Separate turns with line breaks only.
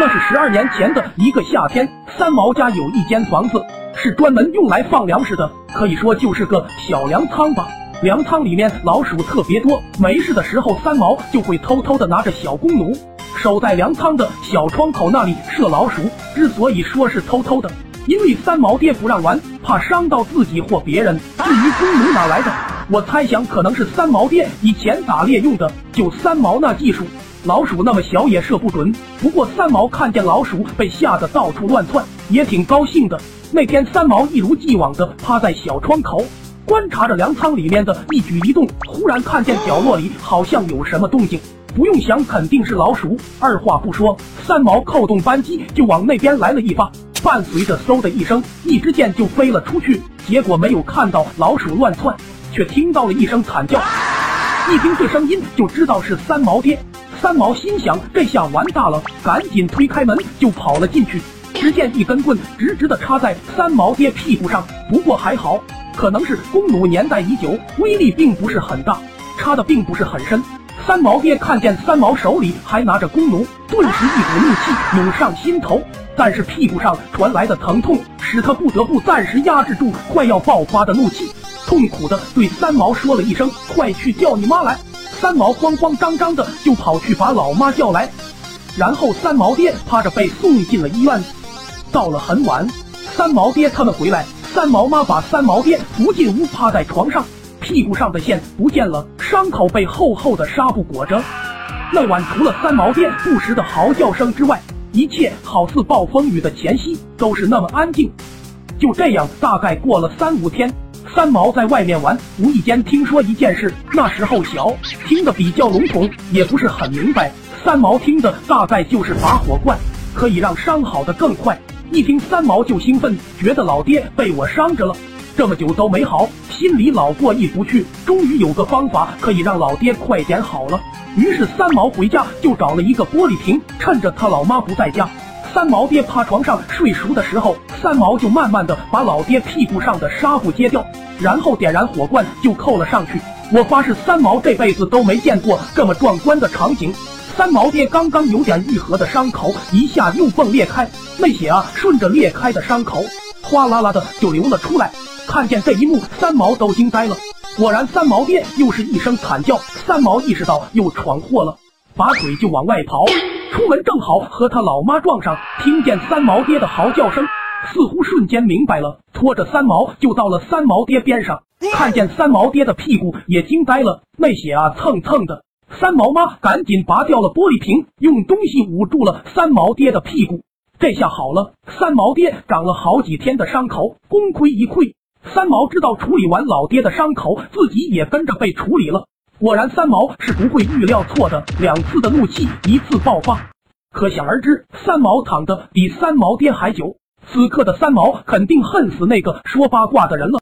那是十二年前的一个夏天，三毛家有一间房子，是专门用来放粮食的，可以说就是个小粮仓吧。粮仓里面老鼠特别多，没事的时候，三毛就会偷偷的拿着小弓弩，守在粮仓的小窗口那里射老鼠。之所以说是偷偷的，因为三毛爹不让玩，怕伤到自己或别人。至于弓弩哪来的，我猜想可能是三毛爹以前打猎用的，就三毛那技术。老鼠那么小也射不准，不过三毛看见老鼠被吓得到处乱窜，也挺高兴的。那天三毛一如既往的趴在小窗口，观察着粮仓里面的一举一动。忽然看见角落里好像有什么动静，不用想肯定是老鼠。二话不说，三毛扣动扳机就往那边来了一发，伴随着嗖的一声，一支箭就飞了出去。结果没有看到老鼠乱窜，却听到了一声惨叫。一听这声音就知道是三毛爹。三毛心想，这下完大了，赶紧推开门就跑了进去。只见一根棍直直的插在三毛爹屁股上，不过还好，可能是弓弩年代已久，威力并不是很大，插的并不是很深。三毛爹看见三毛手里还拿着弓弩，顿时一股怒气涌上心头，但是屁股上传来的疼痛使他不得不暂时压制住快要爆发的怒气，痛苦的对三毛说了一声：“快去叫你妈来。”三毛慌慌张张的就跑去把老妈叫来，然后三毛爹趴着被送进了医院。到了很晚，三毛爹他们回来，三毛妈把三毛爹扶进屋，趴在床上，屁股上的线不见了，伤口被厚厚的纱布裹着。那晚除了三毛爹不时的嚎叫声之外，一切好似暴风雨的前夕，都是那么安静。就这样，大概过了三五天。三毛在外面玩，无意间听说一件事。那时候小，听得比较笼统，也不是很明白。三毛听的大概就是拔火罐可以让伤好的更快。一听三毛就兴奋，觉得老爹被我伤着了，这么久都没好，心里老过意不去。终于有个方法可以让老爹快点好了。于是三毛回家就找了一个玻璃瓶，趁着他老妈不在家。三毛爹趴床上睡熟的时候，三毛就慢慢的把老爹屁股上的纱布揭掉，然后点燃火罐就扣了上去。我发誓三毛这辈子都没见过这么壮观的场景。三毛爹刚刚有点愈合的伤口一下又迸裂开，那血啊顺着裂开的伤口哗啦啦的就流了出来。看见这一幕，三毛都惊呆了。果然，三毛爹又是一声惨叫，三毛意识到又闯祸了，拔腿就往外跑。出门正好和他老妈撞上，听见三毛爹的嚎叫声，似乎瞬间明白了，拖着三毛就到了三毛爹边上，看见三毛爹的屁股也惊呆了，那血啊蹭蹭的。三毛妈赶紧拔掉了玻璃瓶，用东西捂住了三毛爹的屁股，这下好了，三毛爹长了好几天的伤口功亏一篑。三毛知道处理完老爹的伤口，自己也跟着被处理了。果然，三毛是不会预料错的。两次的怒气一次爆发，可想而知，三毛躺的比三毛爹还久。此刻的三毛肯定恨死那个说八卦的人了。